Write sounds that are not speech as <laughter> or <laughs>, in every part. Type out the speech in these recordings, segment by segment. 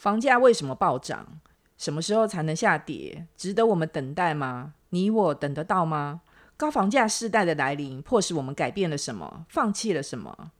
房价为什么暴涨？什么时候才能下跌？值得我们等待吗？你我等得到吗？高房价世代的来临，迫使我们改变了什么？放弃了什么？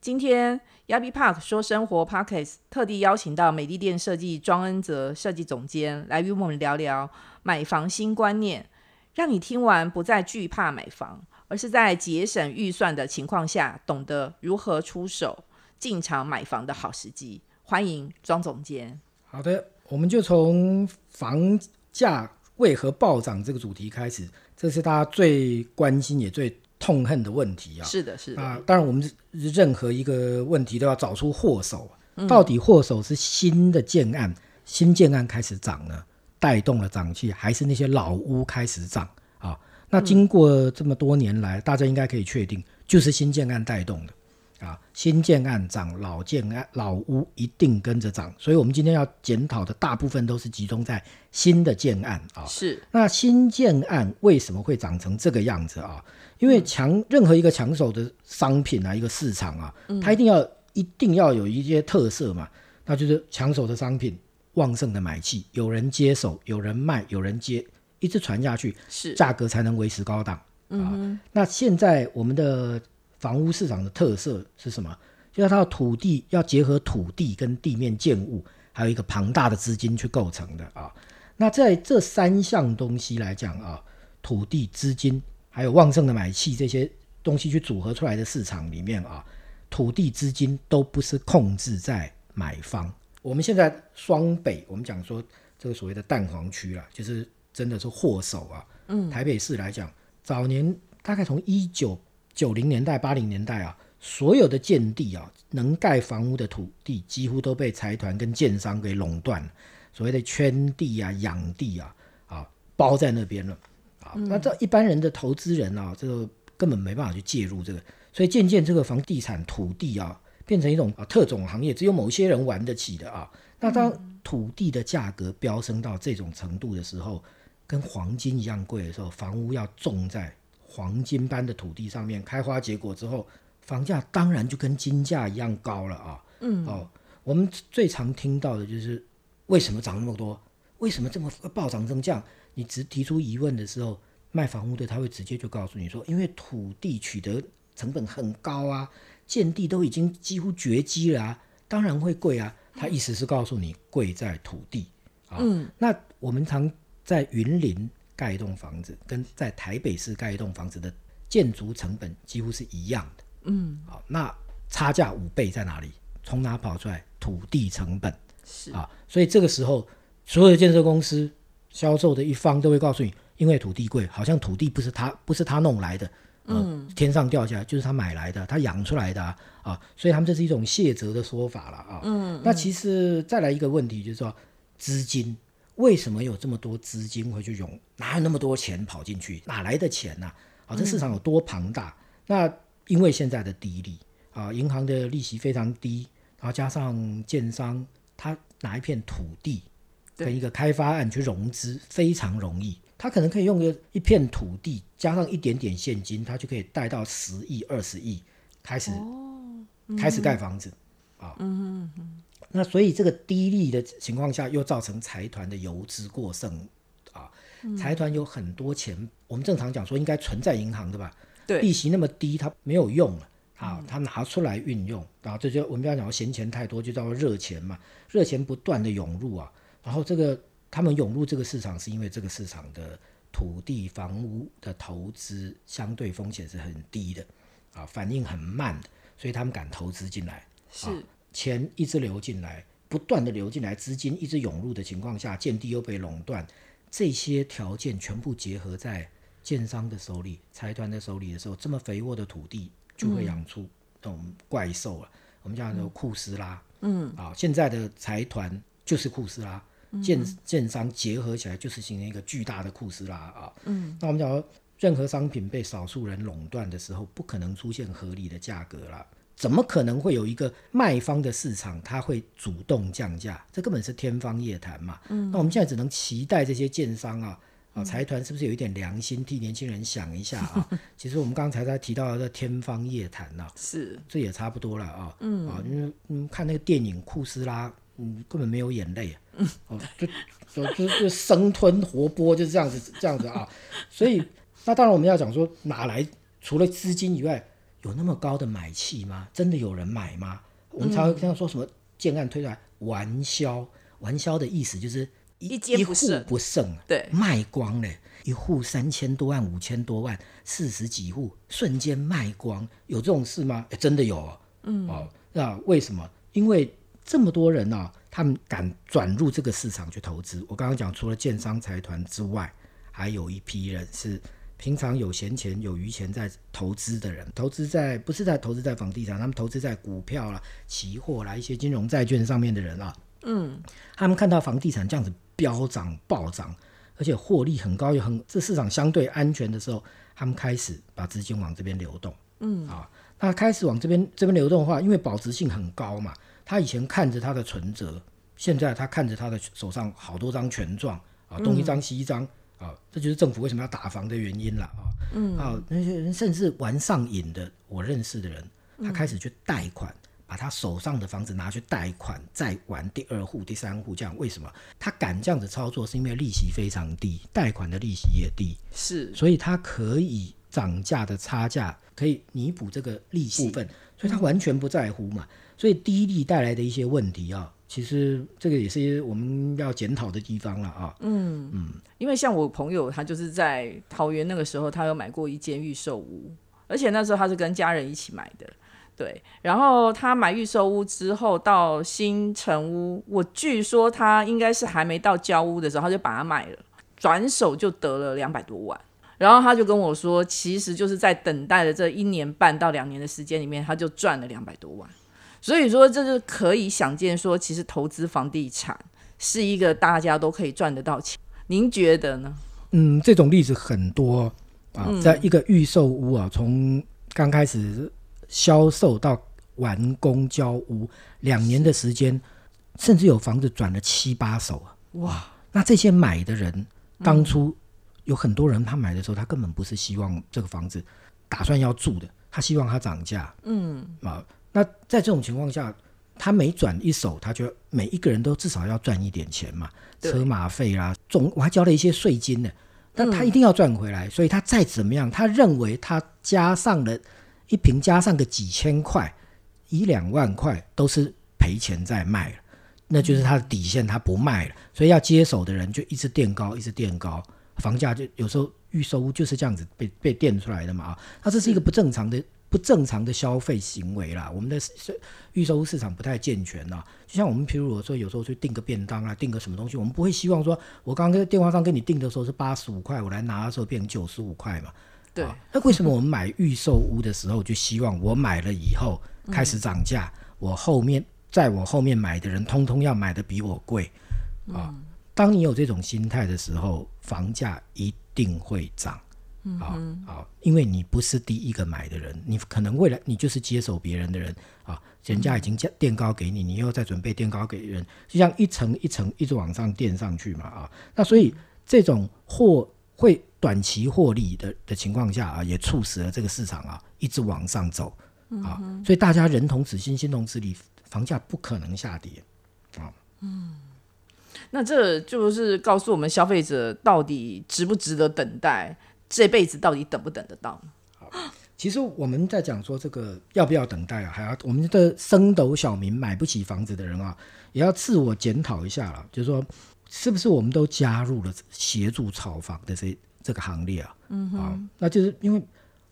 今天 Yabi Park 说生活 Parkes 特地邀请到美丽店设计庄恩泽设计总监来与我们聊聊买房新观念，让你听完不再惧怕买房，而是在节省预算的情况下，懂得如何出手进场买房的好时机。欢迎庄总监。好的，我们就从房价为何暴涨这个主题开始，这是大家最关心也最痛恨的问题啊。是的，是的。啊，当然我们任何一个问题都要找出祸首，到底祸首是新的建案，新建案开始涨呢，带动了涨气，还是那些老屋开始涨啊？那经过这么多年来，大家应该可以确定，就是新建案带动的。啊，新建案涨，老建案老屋一定跟着涨，所以我们今天要检讨的大部分都是集中在新的建案啊。是，那新建案为什么会长成这个样子啊？因为抢任何一个抢手的商品啊，一个市场啊，它一定要一定要有一些特色嘛，那就是抢手的商品，旺盛的买气，有人接手，有人卖，有人接，一直传下去，是价格才能维持高档啊。那现在我们的。房屋市场的特色是什么？就是它的土地要结合土地跟地面建物，还有一个庞大的资金去构成的啊。那在这三项东西来讲啊，土地、资金还有旺盛的买气这些东西去组合出来的市场里面啊，土地、资金都不是控制在买方。我们现在双北，我们讲说这个所谓的蛋黄区啦，就是真的是祸首啊。嗯，台北市来讲，早年大概从一九九零年代、八零年代啊，所有的建地啊，能盖房屋的土地几乎都被财团跟建商给垄断了，所谓的圈地啊、养地啊，啊包在那边了啊。那这一般人的投资人啊，这个根本没办法去介入这个，所以渐渐这个房地产土地啊，变成一种啊特种行业，只有某些人玩得起的啊。那当土地的价格飙升到这种程度的时候，跟黄金一样贵的时候，房屋要种在。黄金般的土地上面开花结果之后，房价当然就跟金价一样高了啊。嗯，哦，我们最常听到的就是为什么涨那么多？为什么这么暴涨增降？你只提出疑问的时候，卖房屋的他会直接就告诉你说，因为土地取得成本很高啊，建地都已经几乎绝迹了啊，当然会贵啊。他意思是告诉你贵在土地啊。嗯，那我们常在云林。盖一栋房子跟在台北市盖一栋房子的建筑成本几乎是一样的。嗯，好，那差价五倍在哪里？从哪跑出来？土地成本是啊，所以这个时候所有的建设公司销售的一方都会告诉你，因为土地贵，好像土地不是他不是他弄来的，嗯，天上掉下来就是他买来的，他养出来的啊，所以他们这是一种卸责的说法了啊。嗯，那其实再来一个问题就是说资金。为什么有这么多资金会去涌？哪有那么多钱跑进去？哪来的钱呢？啊，这市场有多庞大？那因为现在的低利啊，银行的利息非常低，然后加上建商他拿一片土地跟一个开发案去融资非常容易，他可能可以用个一片土地加上一点点现金，他就可以贷到十亿、二十亿开始开始盖房子啊。嗯嗯。那所以这个低利的情况下，又造成财团的游资过剩啊。财团有很多钱，我们正常讲说应该存在银行的吧？对，利息那么低，它没有用了啊，它拿出来运用啊，这就我们不要讲闲钱太多，就叫做热钱嘛。热钱不断的涌入啊，然后这个他们涌入这个市场，是因为这个市场的土地房屋的投资相对风险是很低的啊，反应很慢的，所以他们敢投资进来。是。钱一直流进来，不断的流进来，资金一直涌入的情况下，建地又被垄断，这些条件全部结合在建商的手里、财团的手里的时候，这么肥沃的土地就会养出这种怪兽了。我们叫做库斯拉，嗯，啊，现在的财团就是库斯拉，建建商结合起来就是形成一个巨大的库斯拉啊。嗯，那我们讲任何商品被少数人垄断的时候，不可能出现合理的价格了。怎么可能会有一个卖方的市场，它会主动降价？这根本是天方夜谭嘛。嗯，那我们现在只能期待这些建商啊，啊，财团是不是有一点良心，替年轻人想一下啊？<laughs> 其实我们刚才在提到的天方夜谭呐，是，这也差不多了啊。嗯，啊，因为嗯，看那个电影《库斯拉》，嗯，根本没有眼泪，哦，就就就就生吞活剥，就是这样子这样子啊。所以，那当然我们要讲说，哪来除了资金以外，有那么高的买气吗？真的有人买吗？我们常常说什么建案推出来玩销，玩销的意思就是一间不剩，不剩，对，卖光了。一户三千多万、五千多万，四十几户瞬间卖光，有这种事吗？真的有，嗯，哦，那为什么？因为这么多人呢，他们敢转入这个市场去投资。我刚刚讲，除了建商财团之外，还有一批人是平常有闲钱、有余钱在投资的人，投资在不是在投资在房地产，他们投资在股票啦、期货啦、一些金融债券上面的人啊，嗯，他们看到房地产这样子飙涨暴涨。而且获利很高，又很这市场相对安全的时候，他们开始把资金往这边流动。嗯啊，那开始往这边这边流动的话，因为保值性很高嘛，他以前看着他的存折，现在他看着他的手上好多张权状啊，东一张西一张啊，这就是政府为什么要打房的原因了啊。嗯啊，那些人甚至玩上瘾的，我认识的人，他开始去贷款。把他手上的房子拿去贷款，再玩第二户、第三户，这样为什么他敢这样子操作？是因为利息非常低，贷款的利息也低，是，所以他可以涨价的差价可以弥补这个利息部分，所以他完全不在乎嘛。所以低利带来的一些问题啊，其实这个也是我们要检讨的地方了啊。嗯嗯，因为像我朋友，他就是在桃园那个时候，他有买过一间预售屋，而且那时候他是跟家人一起买的。对，然后他买预售屋之后到新城屋，我据说他应该是还没到交屋的时候，他就把它卖了，转手就得了两百多万。然后他就跟我说，其实就是在等待的这一年半到两年的时间里面，他就赚了两百多万。所以说，这就可以想见，说其实投资房地产是一个大家都可以赚得到钱。您觉得呢？嗯，这种例子很多啊，在一个预售屋啊，从刚开始。销售到完工交屋两年的时间，甚至有房子转了七八手啊！哇，那这些买的人当初有很多人，他买的时候他根本不是希望这个房子打算要住的，他希望它涨价。嗯啊，那在这种情况下，他每转一手，他就每一个人都至少要赚一点钱嘛，车马费啦，总我还交了一些税金呢，但他一定要赚回来，所以他再怎么样，他认为他加上了。一瓶加上个几千块，一两万块都是赔钱在卖了，那就是他的底线，他不卖了，所以要接手的人就一直垫高，一直垫高，房价就有时候预售屋就是这样子被被垫出来的嘛啊，那这是一个不正常的不正常的消费行为啦，我们的预售屋市场不太健全呐，就像我们譬如我说有时候去订个便当啊，订个什么东西，我们不会希望说我刚刚在电话上跟你订的时候是八十五块，我来拿的时候变成九十五块嘛。对，那为什么我们买预售屋的时候就希望我买了以后开始涨价，我后面在我后面买的人通通要买的比我贵啊？当你有这种心态的时候，房价一定会涨啊啊！因为你不是第一个买的人，你可能未来你就是接手别人的人啊，人家已经价垫高给你，你又在准备垫高给人，就像一层一层一直往上垫上去嘛啊！那所以这种获会。短期获利的的情况下啊，也促使了这个市场啊一直往上走啊，所以大家人同此心，心同此理，房价不可能下跌啊。嗯，那这就是告诉我们消费者到底值不值得等待，这辈子到底等不等得到？好，其实我们在讲说这个要不要等待啊，还要我们的升斗小民买不起房子的人啊，也要自我检讨一下了，就是说是不是我们都加入了协助炒房的这？这个行列啊，嗯啊，那就是因为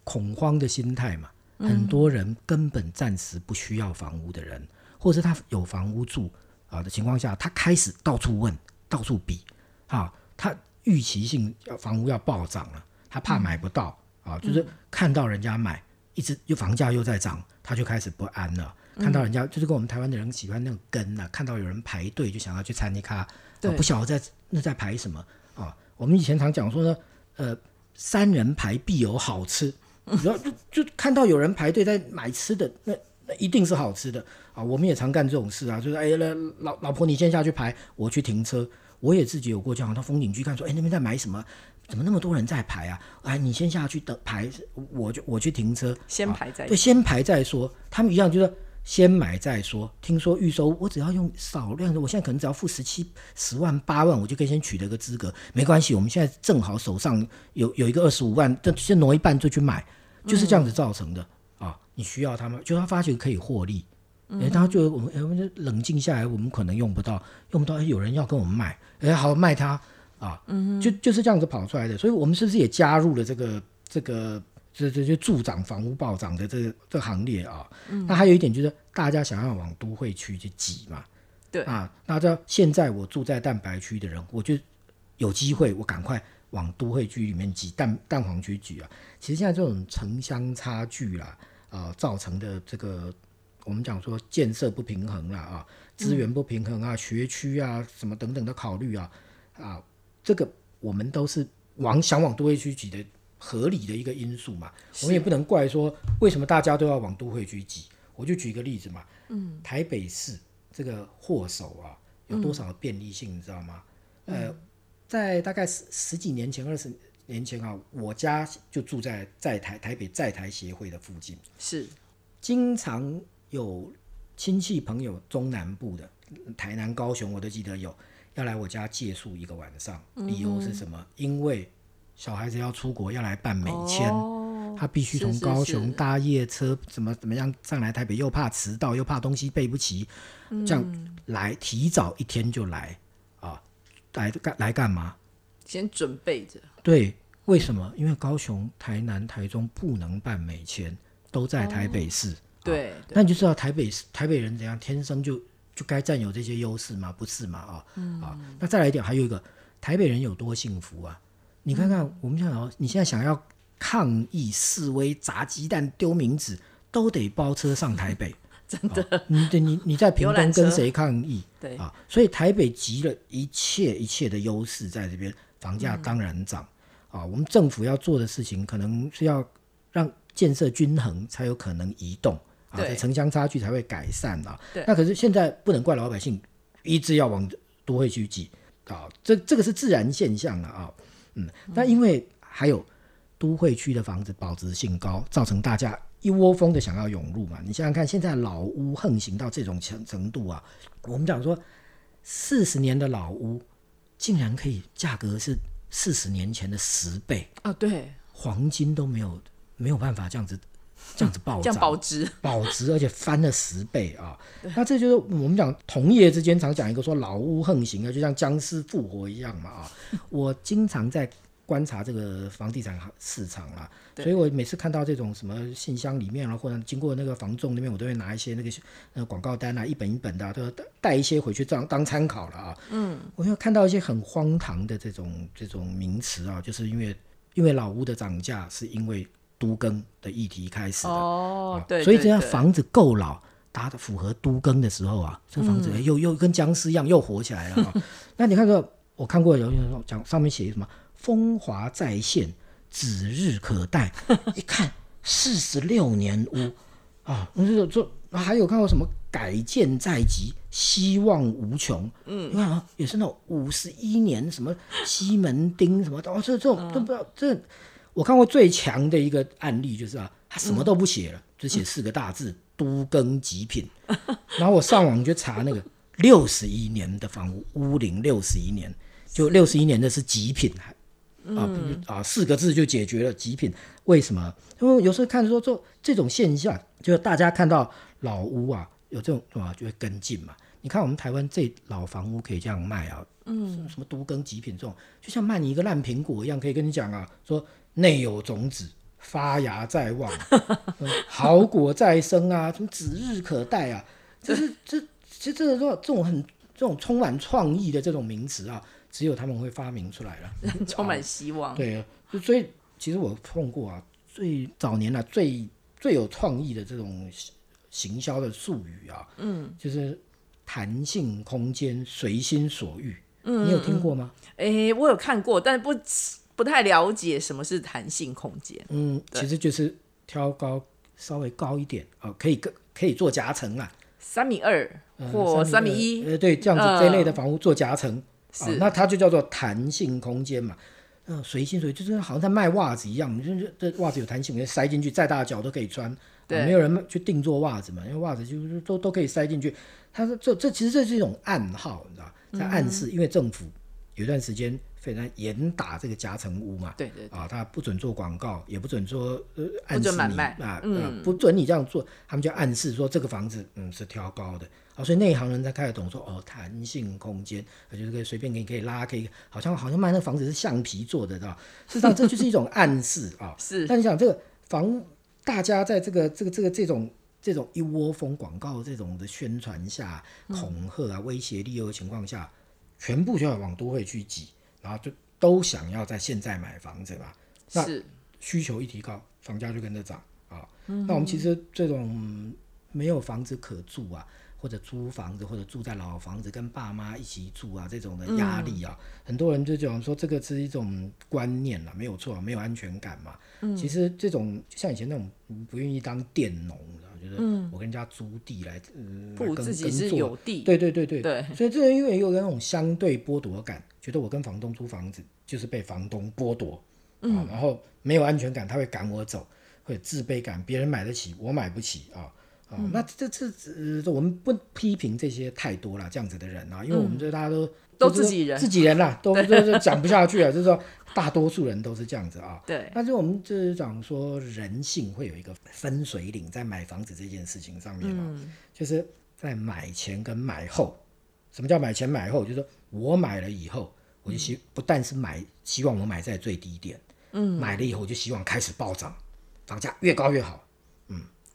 恐慌的心态嘛，很多人根本暂时不需要房屋的人，或者是他有房屋住啊的情况下，他开始到处问、到处比，啊，他预期性房屋要暴涨了，他怕买不到啊，就是看到人家买，一直又房价又在涨，他就开始不安了。看到人家就是跟我们台湾的人喜欢那种跟啊，看到有人排队就想要去餐厅卡，不晓得在那在排什么啊。我们以前常讲说呢。呃，三人排必有好吃，<laughs> 然后就就看到有人排队在买吃的，那那一定是好吃的啊！我们也常干这种事啊，就是哎，那老老婆你先下去排，我去停车。我也自己有过这样，到风景区看说，哎，那边在买什么？怎么那么多人在排啊？哎，你先下去等排，我就我去停车，先排再对，先排再说。他们一样就是先买再说。听说预收，我只要用少量的，我现在可能只要付十七、十万、八万，我就可以先取得个资格，没关系。我们现在正好手上有有一个二十五万，这先挪一半就去买，就是这样子造成的啊。你需要他们，就他发觉可以获利，哎，他就我们我们就冷静下来，我们可能用不到，用不到，哎，有人要跟我们卖，哎，好卖他啊，嗯就就是这样子跑出来的。所以我们是不是也加入了这个这个？这这就助长房屋暴涨的这个这行列啊，那还有一点就是大家想要往都会区去挤嘛，对啊，那这现在我住在蛋白区的人，我就有机会，我赶快往都会区里面挤，蛋蛋黄区挤啊。其实现在这种城乡差距啦，啊，造成的这个我们讲说建设不平衡啦啊，资源不平衡啊，学区啊什么等等的考虑啊啊，这个我们都是往想往都会区挤的。合理的一个因素嘛，我们也不能怪说为什么大家都要往都会区挤。我就举一个例子嘛，嗯，台北市这个祸首啊，有多少便利性，你知道吗？呃，在大概十十几年前、二十年前啊，我家就住在在台台北在台协会的附近，是。经常有亲戚朋友中南部的台南、高雄，我都记得有要来我家借宿一个晚上，理由是什么？因为小孩子要出国要来办美签，他必须从高雄。搭夜车，怎么怎么样上来台北，又怕迟到，又怕东西备不齐，这样来提早一天就来啊，来干来干嘛？先准备着。对，为什么？因为高雄、台南、台中不能办美签，都在台北市。对，那你就知道台北台北人怎样，天生就就该占有这些优势吗？不是嘛？啊，嗯啊，那再来一点，还有一个台北人有多幸福啊？你看看，我们想要，你现在想要抗议示威、砸鸡蛋、丢名字，都得包车上台北。真的，你你你在屏东跟谁抗议？<laughs> 对啊，所以台北集了一切一切的优势在这边，房价当然涨啊。我们政府要做的事情，可能是要让建设均衡，才有可能移动啊，城乡差距才会改善啊。那可是现在不能怪老百姓一直要往都会去挤啊，这这个是自然现象了啊。嗯，那因为还有都会区的房子保值性高，造成大家一窝蜂的想要涌入嘛。你想想看，现在老屋横行到这种程程度啊，我们讲说四十年的老屋竟然可以价格是四十年前的十倍啊！对，黄金都没有没有办法这样子这样子暴涨，保值保值，而且翻了十倍啊！<laughs> 那这就是我们讲同业之间常讲一个说老屋横行啊，就像僵尸复活一样嘛啊！我经常在观察这个房地产市场啦，所以我每次看到这种什么信箱里面啊，或者经过那个房仲那边，我都会拿一些那个那个广告单啊，一本一本的，都带一些回去当当参考了啊。嗯，我又看到一些很荒唐的这种这种名词啊，就是因为因为老屋的涨价是因为都更的议题开始的哦，对，所以只要房子够老，它的符合都更的时候啊，这个房子又又跟僵尸一样又火起来了。<laughs> 那你看这。我看过有人讲上面写什么风华再现，指日可待。<laughs> 一看四十六年屋啊，那这这还有看过什么改建在即，希望无穷。嗯，你看啊，也是那种五十一年什么西门町什么的，哦，这这种都不知道。这我看过最强的一个案例就是啊，他什么都不写了，只写四个大字“都更极品”。然后我上网就查那个六十一年的房屋，屋龄六十一年。就六十一年的是极品，啊啊四个字就解决了极品。为什么？因为有时候看说这这种现象，就是大家看到老屋啊有这种啊就会跟进嘛。你看我们台湾这老房屋可以这样卖啊，嗯，什么都更极品这种，就像卖你一个烂苹果一样，可以跟你讲啊，说内有种子，发芽在望，好果在生啊，什么指日可待啊，这是这其实这个说这种很这种充满创意的这种名词啊。只有他们会发明出来了，<laughs> 充满希望。对，所以其实我碰过啊，最早年啊，最最有创意的这种行销的术语啊，嗯，就是弹性空间，随心所欲。嗯，你有听过吗？哎，我有看过，但是不不太了解什么是弹性空间。嗯，其实就是挑高稍微高一点啊，可以可可以做夹层啊，三米二或三米一，呃，对，这样子这类的房屋做夹层。是，那它就叫做弹性空间嘛。嗯、随心所欲，就是好像在卖袜子一样，就是这袜子有弹性，我就塞进去，再大的脚都可以穿。啊对。没有人去定做袜子嘛，因为袜子就是都都可以塞进去。他说这这其实这是一种暗号，你知道，在暗示，因为政府有一段时间非常严打这个夹层屋嘛，对对啊，他不准做广告，也不准说呃暗不示你准买卖啊，嗯。呃不准你这样做，他们就暗示说这个房子嗯是挑高的啊，所以内行人才开始懂说哦弹性空间，啊就是可以随便给你可以拉，可以好像好像卖那个房子是橡皮做的，知道？事实上这就是一种暗示啊。<laughs> 是但你想这个房，大家在这个这个这个这种这种一窝蜂广告这种的宣传下、恐吓啊、威胁利诱的情况下，全部就要往都会去挤，然后就都想要在现在买房子嘛。那是需求一提高，房价就跟着涨啊。那我们其实这种没有房子可住啊，或者租房子，或者住在老房子跟爸妈一起住啊，这种的压力啊，很多人就讲说这个是一种观念啦，没有错，没有安全感嘛。其实这种就像以前那种嗯不愿意当佃农的，就是我跟人家租地来，嗯，不如自己是有地，对对对对对所以这人因为有那种相对剥夺感，觉得我跟房东租房子就是被房东剥夺，然后没有安全感，他会赶我走，会有自卑感，别人买得起，我买不起啊。啊，嗯那这这呃，我们不批评这些太多了，这样子的人啊，因为我们这大家都嗯都自己人自己人啦，都都都讲不下去了，就是说大多数人都是这样子啊。对但是我们就是讲说人性会有一个分水岭，在买房子这件事情上面啊，嗯就是在买前跟买后。什么叫买前买后？就是说我买了以后，我就希不但是买，希望我买在最低点，嗯，买了以后我就希望开始暴涨，房价越高越好。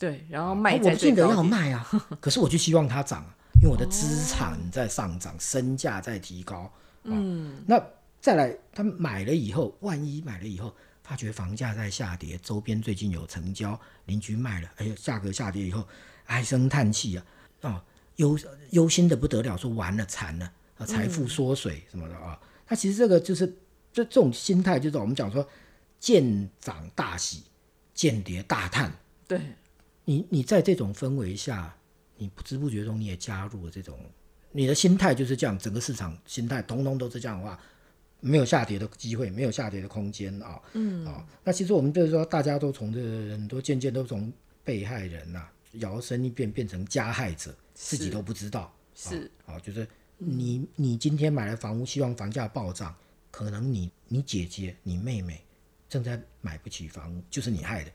对，然后啊卖在我不见得要卖啊，<laughs> 可是我就希望它涨啊，因为我的资产在上涨，身价在提高。嗯，那再来，他买了以后，万一买了以后，发觉房价在下跌，周边最近有成交，邻居卖了，哎呀，价格下跌以后，唉声叹气啊，哦，忧忧心的不得了，说完了惨了，啊，财富缩水什么的啊。那其实这个就是这这种心态，就是我们讲说见涨大喜，见跌大叹。对你你在这种氛围下，你不知不觉中你也加入了这种，你的心态就是这样，整个市场心态通通都是这样的话，没有下跌的机会，没有下跌的空间啊。嗯啊，那其实我们就是说，大家都从这很多渐渐都从被害人呐、摇身一变变成加害者，自己都不知道。是啊，就是你你今天买了房屋，希望房价暴涨，可能你你姐姐、你妹妹正在买不起房屋，就是你害的。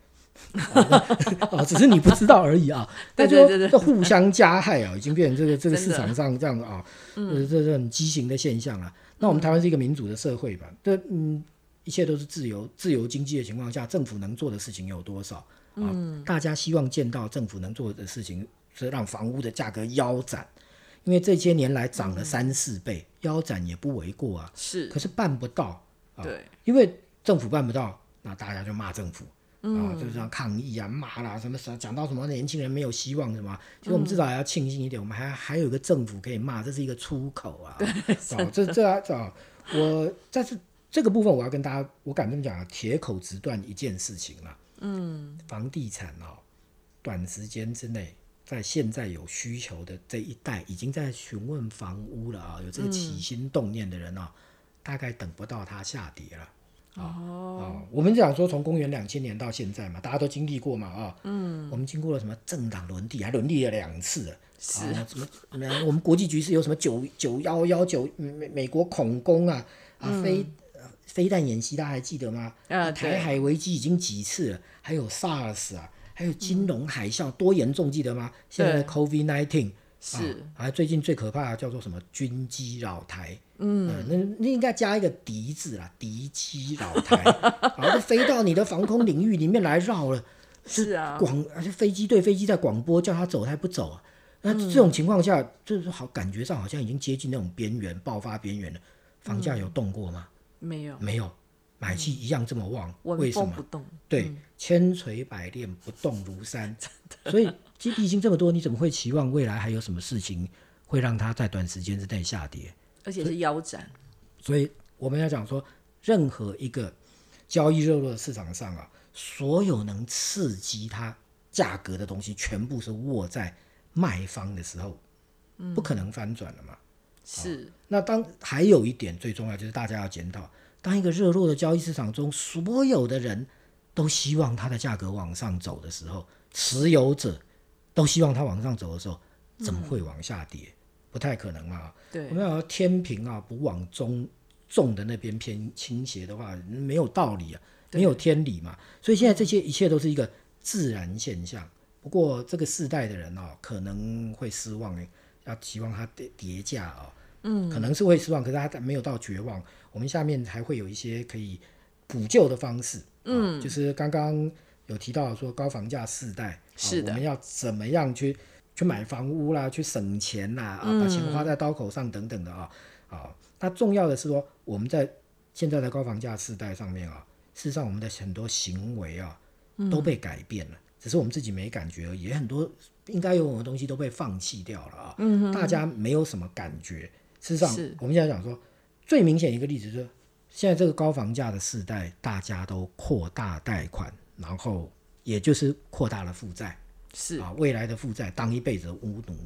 <laughs> 哦，只是你不知道而已啊。<laughs> 对那就这互相加害啊，已经变成这个这个市场上这样啊，呃，这是很畸形的现象啊。那我们台湾是一个民主的社会吧？这嗯，一切都是自由自由经济的情况下，政府能做的事情有多少啊？大家希望见到政府能做的事情是让房屋的价格腰斩，因为这些年来涨了三四倍，腰斩也不为过啊。是，可是办不到，啊对因为政府办不到，那大家就骂政府。啊，就是这样抗议啊、骂啦，什么什么讲到什么年轻人没有希望什么，其实我们至少还要庆幸一点，我们还还有一个政府可以骂，这是一个出口啊。<laughs> 哦，这这啊，我在这这个部分，我要跟大家，我敢这么讲啊，铁口直断一件事情啊。嗯，房地产哦，短时间之内，在现在有需求的这一代，已经在询问房屋了啊，有这个起心动念的人啊，大概等不到它下跌了。哦，我们讲说从公元两千年到现在嘛，大家都经历过嘛啊，嗯，我们经过了什么政党轮替，还轮替了两次。了，是。啊、什么呃我们国际局势有什么九九幺幺九美美国恐攻啊啊飞、呃飞弹演习，大家还记得吗？啊台海危机已经几次了，还有 SARS 啊，还有金融海啸，多严重记得吗？现在的 COVID nineteen 是。啊，还最近最可怕的叫做什么军机扰台，嗯，那那应该加一个敌字啦，敌机扰台，<laughs> 然后就飞到你的防空领域里面来绕了，是啊，广而且飞机对飞机在广播叫他走，他还不走啊。那这种情况下，就是好感觉上好像已经接近那种边缘爆发边缘了。房价有动过吗？没有。没有，买气一样这么旺，为什么？风不动，对，千锤百炼，不动如山。<laughs> 所以基地已经这么多，你怎么会期望未来还有什么事情会让它在短时间之内下跌？而且是腰斩，所以我们要讲说，任何一个交易热络的市场上啊，所有能刺激它价格的东西，全部是握在卖方的时候，不可能翻转了嘛。是那当还有一点最重要就是大家要检讨，当一个热络的交易市场中，所有的人都希望它的价格往上走的时候，持有者都希望它往上走的时候，怎么会往下跌？不太可能啊！对我，们要天平啊，不往中重的那边偏倾斜的话，没有道理啊，没有天理嘛。所以现在这些一切都是一个自然现象。不过这个世代的人哦，可能会失望，要期望它叠叠价啊、嗯，可能是会失望，可是他没有到绝望。我们下面还会有一些可以补救的方式，嗯，就是刚刚有提到说高房价世代，啊是的。我们要怎么样去去买房屋啦，去省钱啦，啊，把钱花在刀口上等等的啊，啊，那重要的是说我们在现在的高房价世代上面啊，事实上我们的很多行为啊都被改变了，只是我们自己没感觉而已，也很多应该有的东西都被放弃掉了啊，嗯，大家没有什么感觉。事实上，我们现在讲说最明显一个例子就是，现在这个高房价的时代，大家都扩大贷款，然后也就是扩大了负债。是啊，未来的负债当一辈子的巫奴。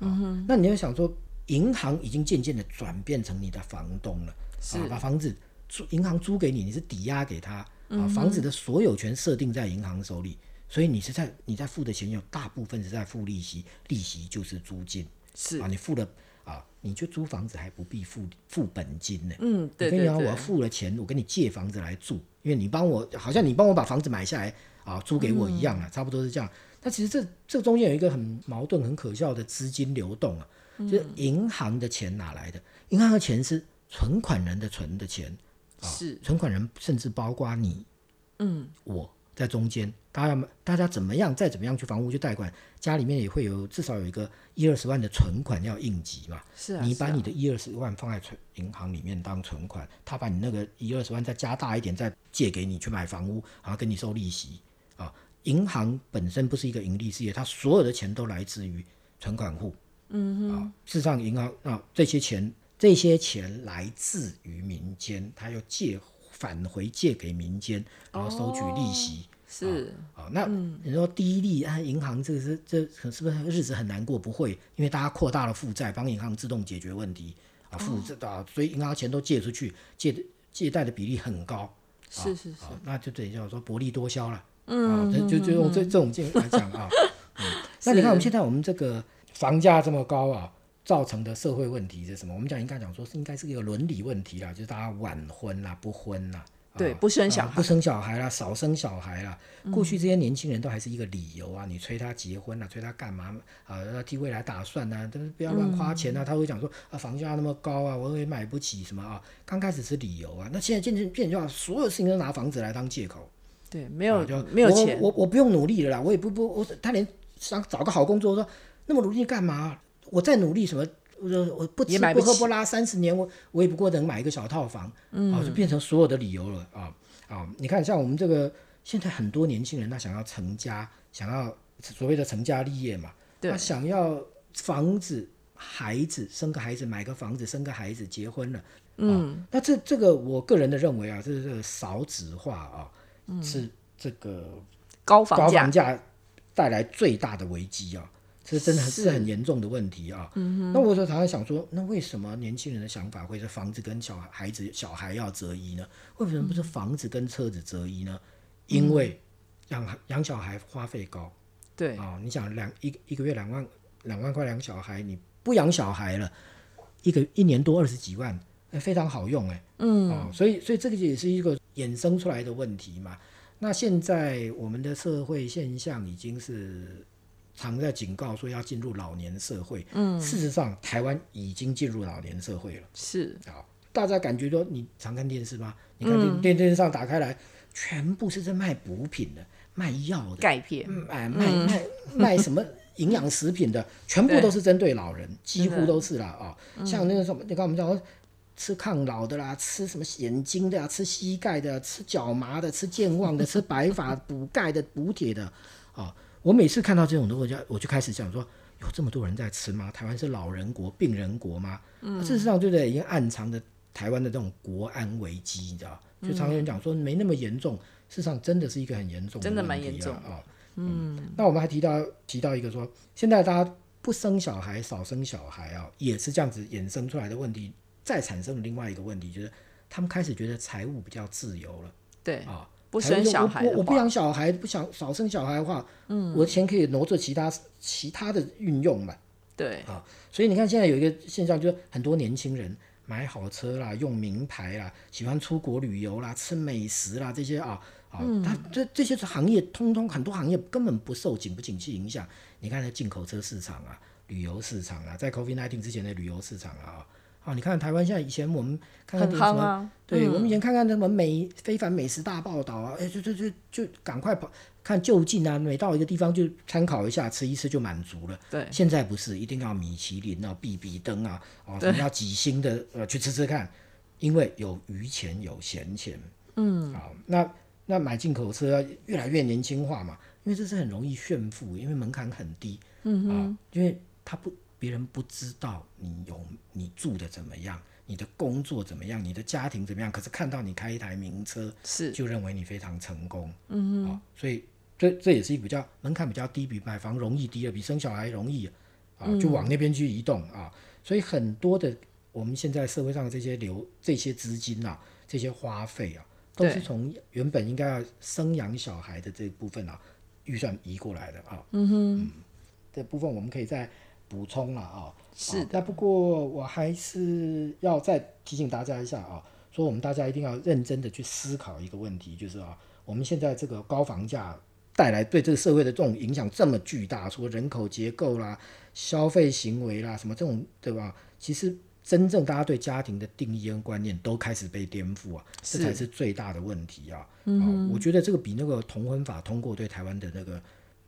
嗯那你要想说，银行已经渐渐的转变成你的房东了，是啊，把房子租银行租给你，你是抵押给他，啊，房子的所有权设定在银行手里，所以你是在你在付的钱有大部分是在付利息，利息就是租金是啊，，你付了啊，你去租房子还不必付付本金呢。嗯，对我跟你讲，我付了钱，我跟你借房子来住，因为你帮我，好像你帮我把房子买下来啊，租给我一样啊，差不多是这样。那其实这这中间有一个很矛盾、很可笑的资金流动啊，就是银行的钱哪来的？银行的钱是存款人的存的钱，啊是存款人甚至包括你，嗯，我在中间，大家大家怎么样，再怎么样去房屋去贷款，家里面也会有至少有一个一二十万的存款要应急嘛。是啊，你把你的一二十万放在存银行里面当存款，他把你那个一二十万再加大一点，再借给你去买房屋，然后跟你收利息啊。银行本身不是一个盈利事业，它所有的钱都来自于存款户。嗯啊，事实上银行啊这些钱这些钱来自于民间，他要借返回借给民间，然后收取利息。是啊，那你说第一例啊，银行这个是这是不是日子很难过？不会，因为大家扩大了负债，帮银行自动解决问题啊，负债啊，所以银行钱都借出去，借的借贷的比例很高。是是是，啊，那就等于叫说薄利多销了。嗯，啊，就就就用这这种境来讲啊。<laughs> 嗯，那你看我们现在我们这个房价这么高啊，造成的社会问题是什么？我们讲应该讲说是应该是一个伦理问题啦，就是大家晚婚啦、不婚啦。对啊不生小孩啊不生小孩啦，少生小孩啦。过去这些年轻人都还是一个理由啊，你催他结婚啊，催他干嘛啊？要替未来打算啊，但是不要乱花钱啊。他会讲说啊，房价那么高啊，我也买不起什么啊。刚开始是理由啊，那现在渐渐变成就所有事情都拿房子来当借口。对，没有啊就没有钱，我我我不用努力了啦，我也不不我他连想找个好工作，说那么努力干嘛？我再努力什么？我我不吃也不喝不拉三十年，我我也不过能买一个小套房，嗯，啊，就变成所有的理由了啊啊！你看，像我们这个现在很多年轻人，他想要成家，想要所谓的成家立业嘛，对。他想要房子、孩子，生个孩子，买个房子，生个孩子，结婚了，嗯，那这这个我个人的认为啊，这是这个少子化啊，是这个高房价。高房价带来最大的危机啊，这真的是是很严重的问题啊。那我就常常想说，那为什么年轻人的想法会是房子跟小孩子小孩要择一呢？为什么不是房子跟车子择一呢？因为养养小孩花费高对啊、你想两一一个月两万两万块养小孩，你不养小孩了，一个一年多二十几万，哎非常好用哎。嗯哦，所以所以这个也是一个衍生出来的问题嘛。那现在我们的社会现象已经是常在警告说要进入老年社会。嗯，事实上台湾已经进入老年社会了是啊。大家感觉说，你常看电视吗？你看电、电电视上打开来，全部是在卖补品的、卖药的、钙片，嗯哎卖卖卖什么营养食品的，全部都是针对老人，几乎都是啦啊。像那个什么，你看我们讲说吃抗老的啦，吃什么眼睛的啊，吃膝盖的，吃脚麻的，吃健忘的，吃白发补钙的、补铁的啊。我每次看到这种的，我就我就开始想说，有这么多人在吃吗？台湾是老人国、病人国吗？嗯，事实上，对不对？已经暗藏着台湾的这种国安危机，你知道？就常有人讲说没那么严重，事实上真的是一个很严重的真的问题蛮严重啊。啊嗯，那我们还提到提到一个说，现在大家不生小孩、少生小孩啊，也是这样子衍生出来的问题。再产生了另外一个问题，就是他们开始觉得财务比较自由了对，啊。不生小孩的我不，养小孩，不想少生小孩的话，嗯，我的钱可以挪做其他其他的运用嘛。对啊，所以你看，现在有一个现象，就是很多年轻人买好车啦，用名牌啦，喜欢出国旅游啦，吃美食啦，这些啊啊，他这这些行业，通通很多行业根本不受景不景气影响。你看，那进口车市场啊，旅游市场啊，在 COVID nineteen 之前的旅游市场啊，啊，你看台湾现在以前我们看看什么啊，对，我们以前看看什么美非凡美食大报道啊，哎，就就就就赶快跑看就近啊，每到一个地方就参考一下，吃一吃就满足了。对，现在不是一定要米其林啊、必比登啊，哦，什么要几星的呃去吃吃看，因为有余钱有闲钱。嗯，好，那那买进口车越来越年轻化嘛，因为这是很容易炫富，因为门槛很低。嗯啊，因为他不别人不知道你有你住的怎么样，你的工作怎么样，你的家庭怎么样，可是看到你开一台名车，是，就认为你非常成功。嗯啊，所以这这也是一个比较门槛比较低，比买房容易低了，比生小孩容易啊，就往那边去移动啊。所以很多的我们现在社会上的这些流这些资金啊，这些花费啊，都是从原本应该要生养小孩的这部分啊预算移过来的啊。嗯哼，这部分我们可以再补充了啊。是啊那不过我还是要再提醒大家一下啊，说我们大家一定要认真的去思考一个问题，就是啊，我们现在这个高房价带来对这个社会的这种影响这么巨大，说人口结构啦、消费行为啦什么这种，对吧？其实真正大家对家庭的定义跟观念都开始被颠覆啊，这才是最大的问题啊。嗯、我觉得这个比那个同婚法通过对台湾的那个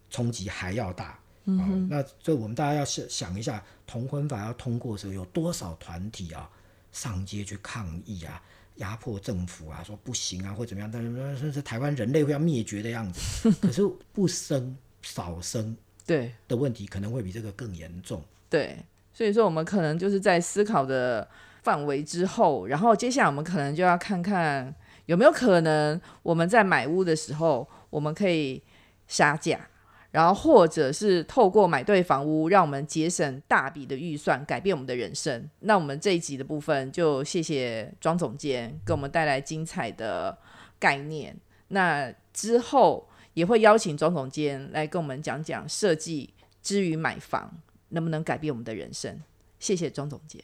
冲击还要大。嗯、那所以我们大家要想想一下，同婚法要通过的时候，有多少团体啊上街去抗议啊，压迫政府啊，说不行啊，或怎么样？但是甚至台湾人类会要灭绝的样子。<laughs> 可是不生少生 <laughs> 对，的问题可能会比这个更严重。对，所以说我们可能就是在思考的范围之后，然后接下来我们可能就要看看有没有可能我们在买屋的时候，我们可以杀价，然后或者是透过买对房屋，让我们节省大笔的预算，改变我们的人生。那我们这一集的部分就谢谢庄总监给我们带来精彩的概念。那之后也会邀请庄总监来跟我们讲讲设计之于买房能不能改变我们的人生。谢谢庄总监。